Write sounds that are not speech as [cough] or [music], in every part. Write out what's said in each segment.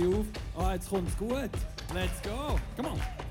euch auf. Oh, jetzt kommt's gut. Let's go. Come on.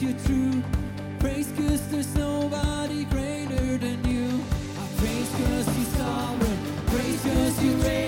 You're true. Praise cause there's nobody greater than you. I praise cause you're sovereign. Praise cause you reign.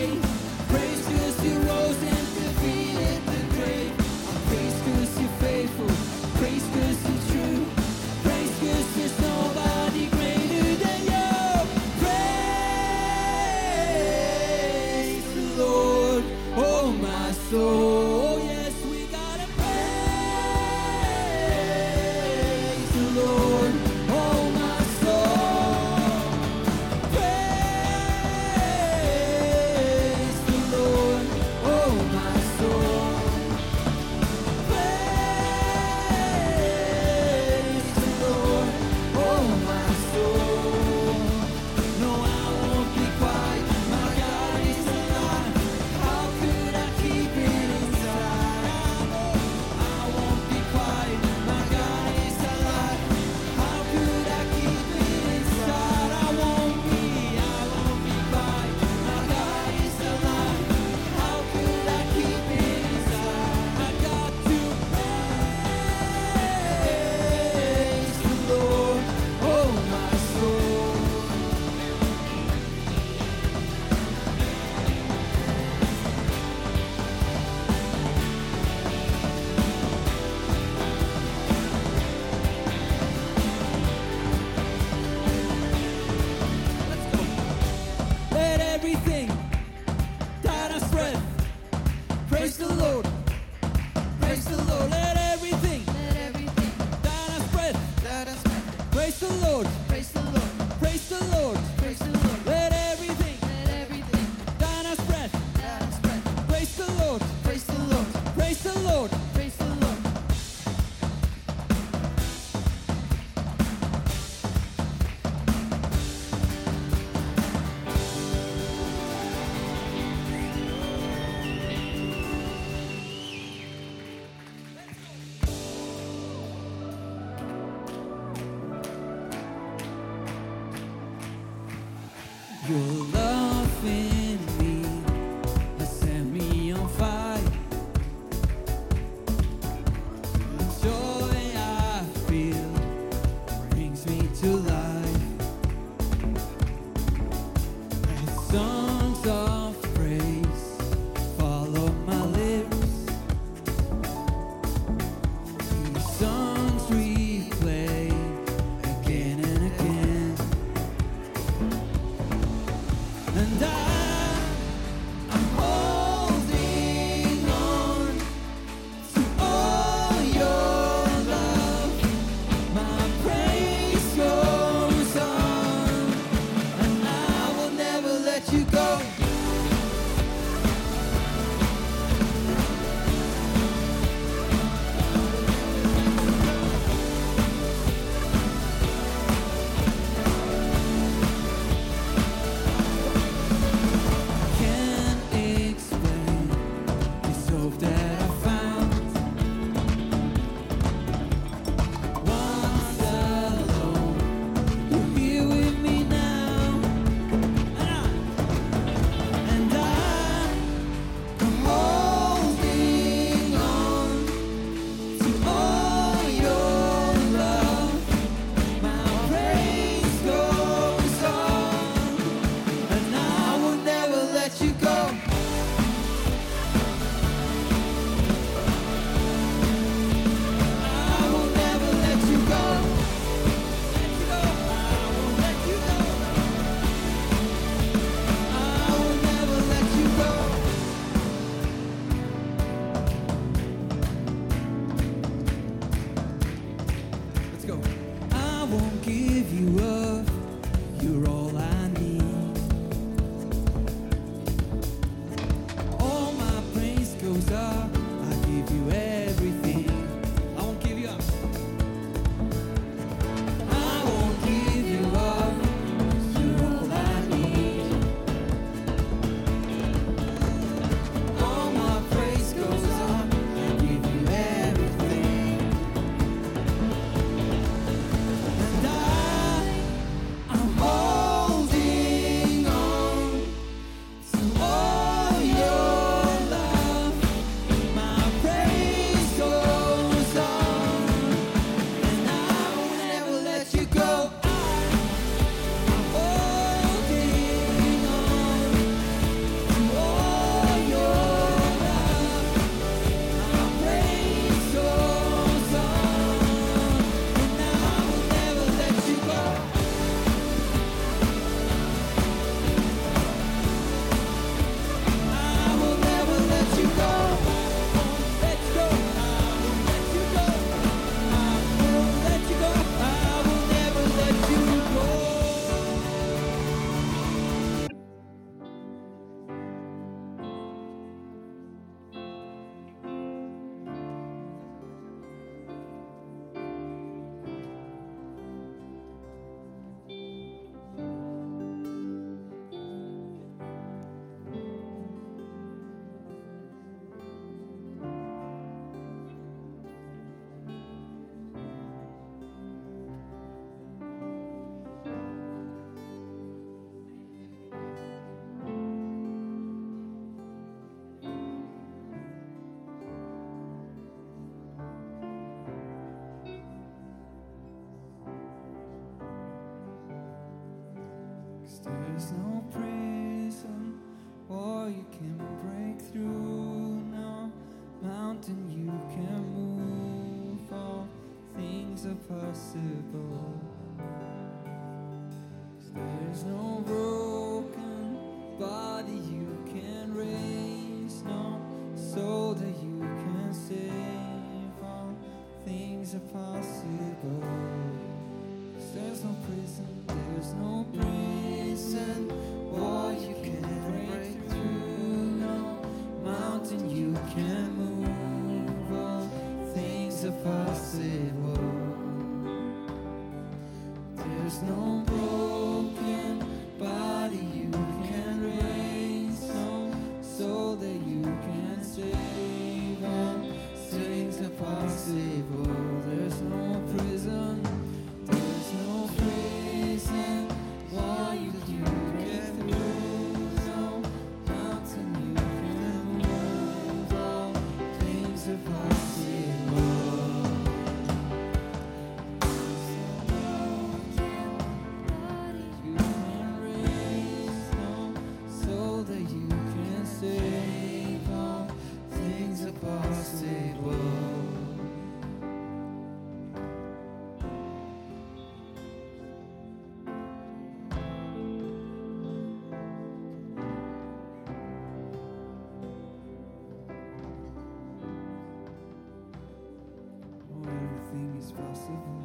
There's no is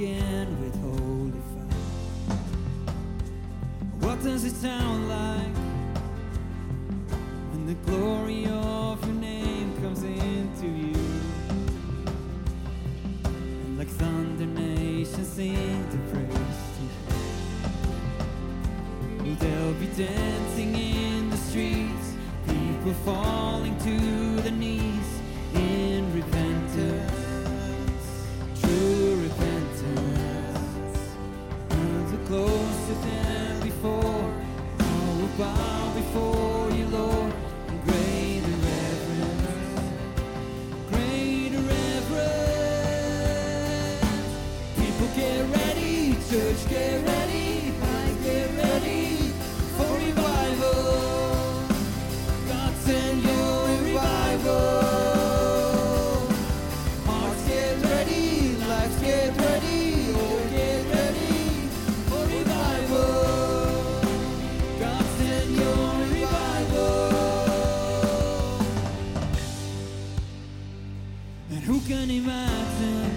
stricken with holy fire. What does it sound like when the glory of your name comes into you? And like thunder, nations sing to praise you. Well, they'll be dancing in the streets, people falling to the knees gonna imagine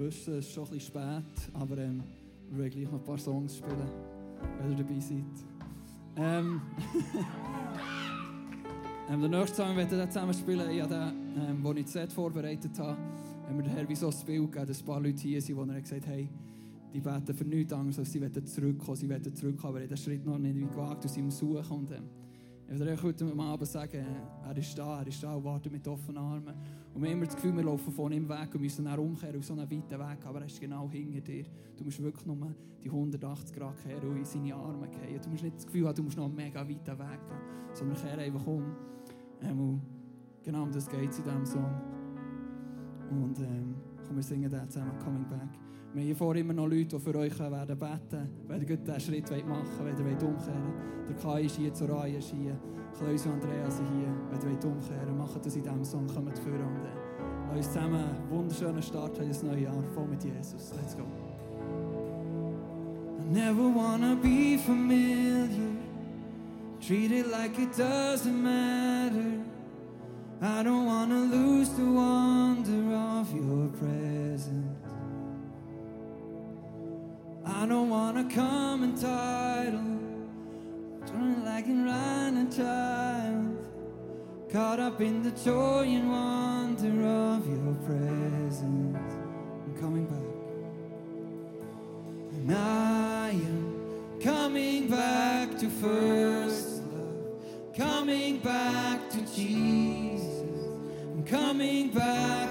wissen, es ist schon bisschen spät, aber ähm, wir wollen gleich noch ein paar Songs spielen, wenn ihr dabei seid. Ähm, [laughs] ähm, den nächsten Song werden wir zusammen spielen. Ich habe den, ähm, ich das Set vorbereitet habe, haben wir Herr wie so ein Bild gegeben, dass ein paar Leute hier sind, die er gesagt haben, die beten für nichts Angst, als sie wollen zurückkommen, sie wollen zurückkommen, aber den Schritt noch nicht gewagt und sie suchen. Und, ähm, ich will euch heute Abend sagen, er ist da, er ist da und wartet mit offenen Armen. Und wir haben immer das Gefühl, wir laufen von ihm weg und müssen dann umkehren auf so einen weiten Weg, aber er ist genau hinter dir. Du musst wirklich nur die 180 Grad kehren und in seine Arme gehen. Du musst nicht das Gefühl haben, du musst noch einen mega weiten Weg gehen, sondern kehr einfach um. Ähm, genau um das geht es in diesem Song. Und ähm, komm, wir singen den zusammen, Coming Back. Wir haben vorne immer noch Leute, die für euch werden beten wenn ihr diesen Schritt machen wollt, wenn ihr umkehren wollt. Der Kai ist hier, Soraya ist hier, Klaus und Andrea sind hier. Wenn ihr umkehren macht das in diesem Song, kommt für und uns zusammen einen wunderschönen Start in das neue Jahr, voll mit Jesus. Let's go. I never wanna be familiar, treated like it doesn't matter. I don't wanna lose the wonder of your presence. I don't wanna come entitled, turn like a Ryan child, caught up in the joy and wonder of your presence. I'm coming back, and I am coming back to first love, coming back to Jesus. I'm coming back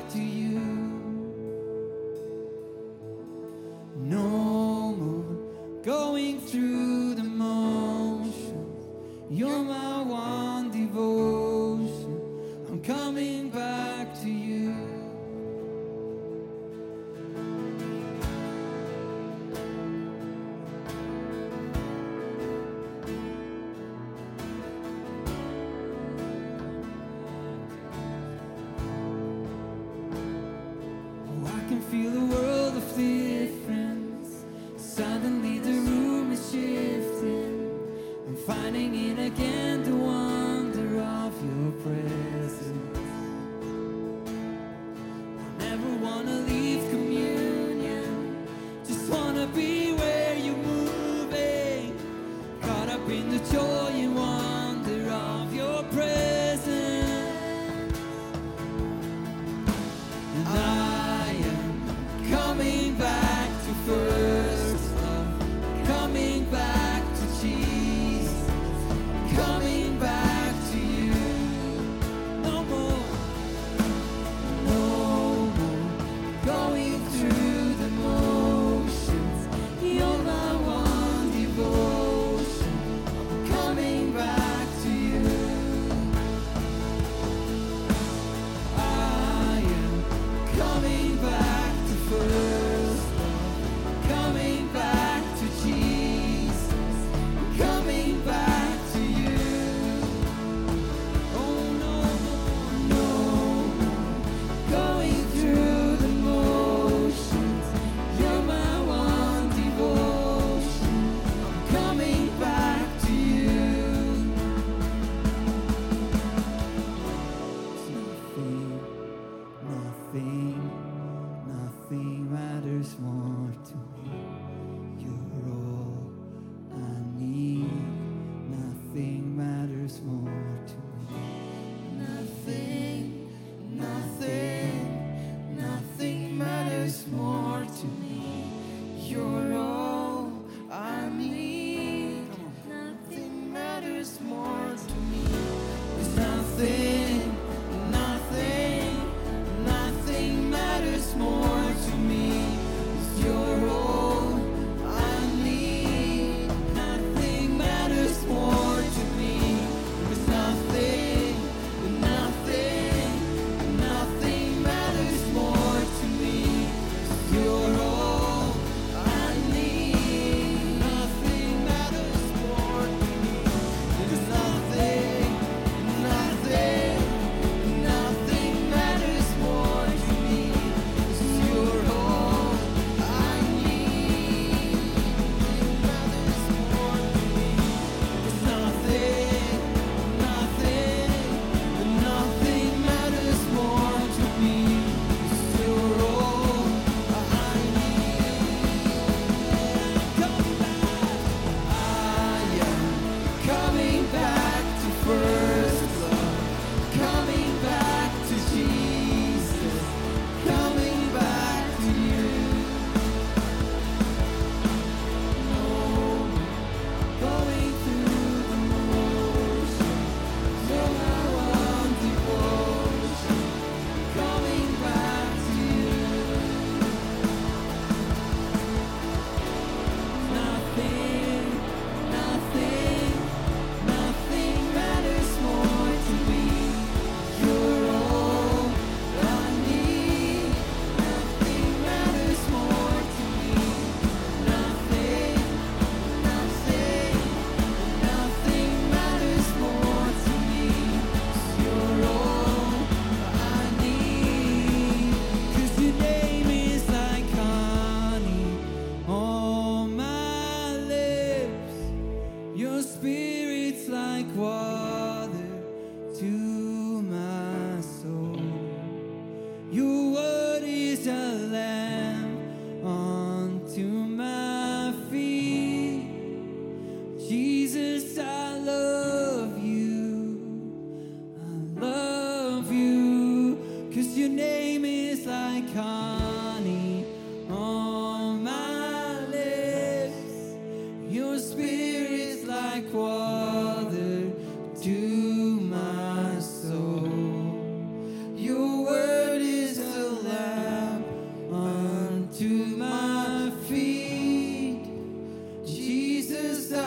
Cause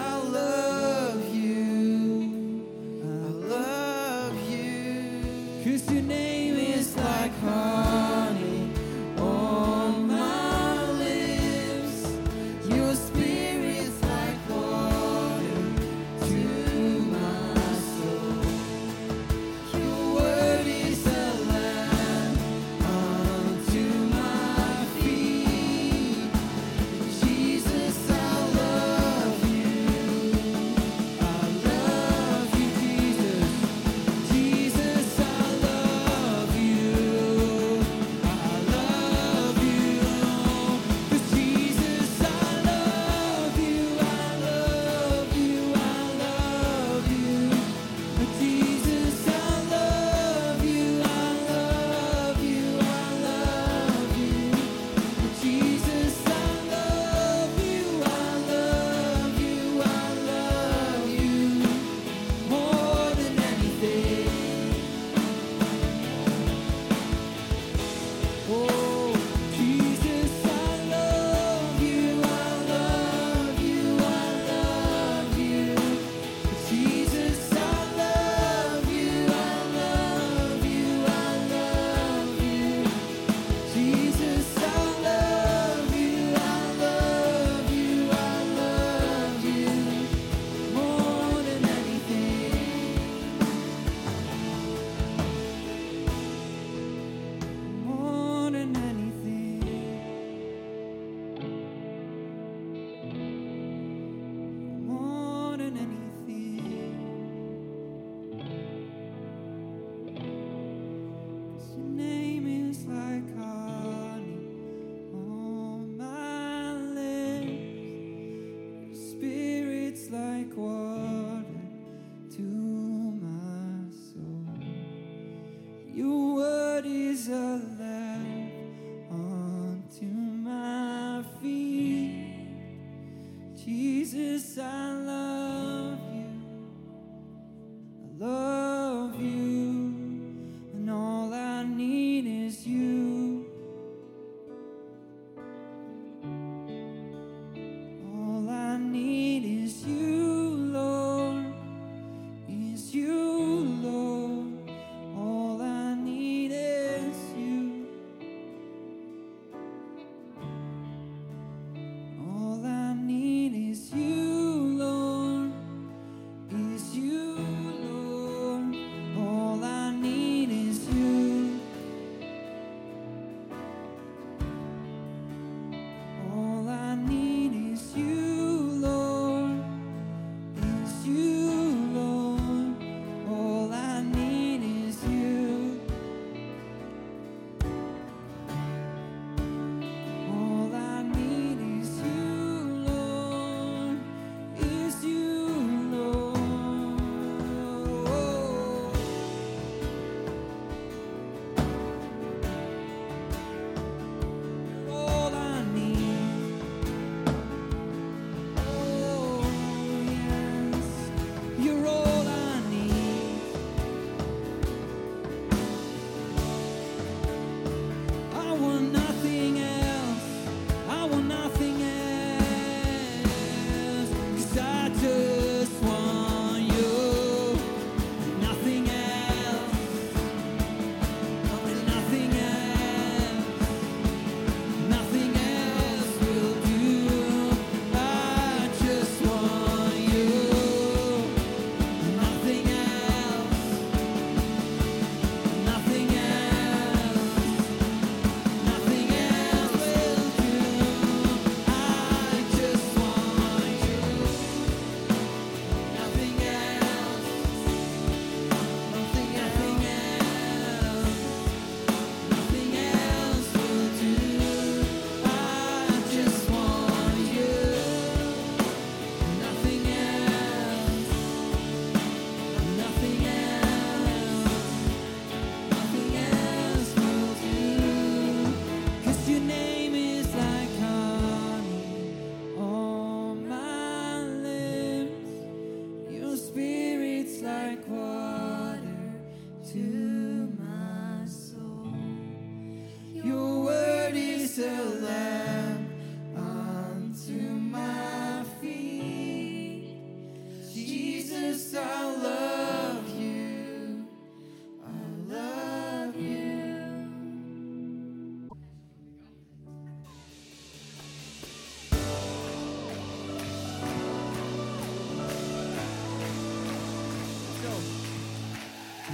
your name is like heart.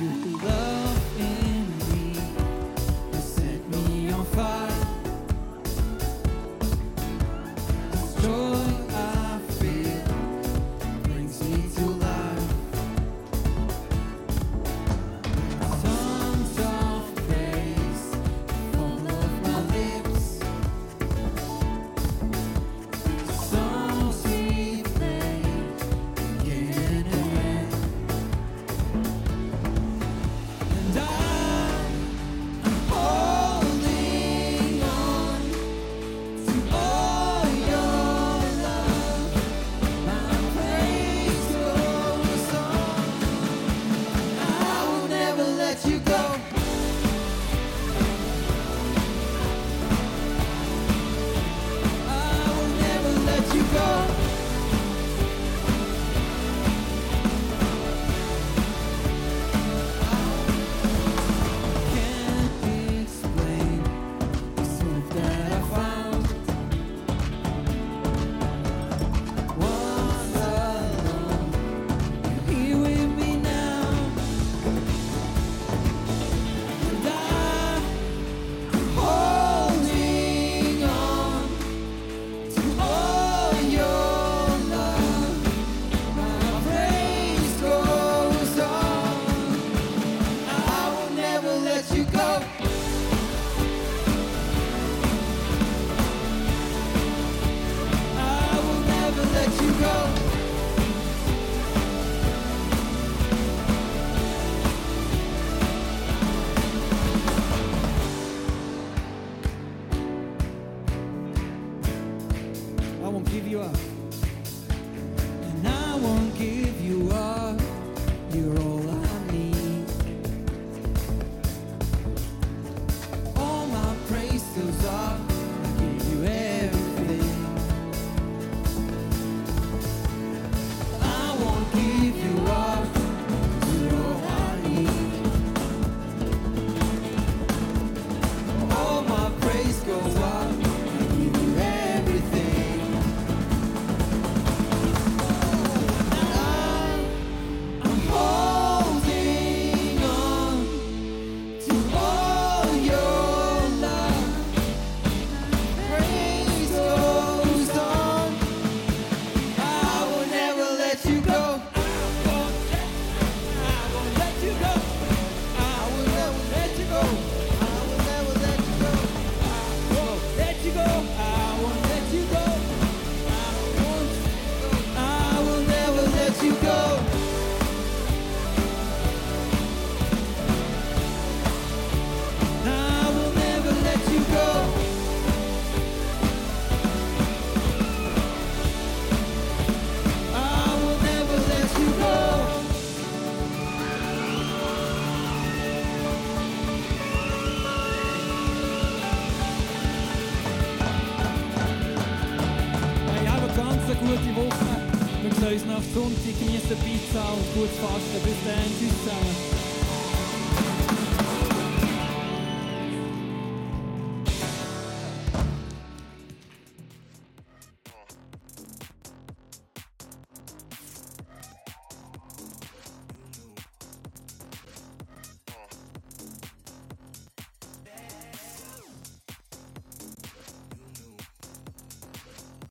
you.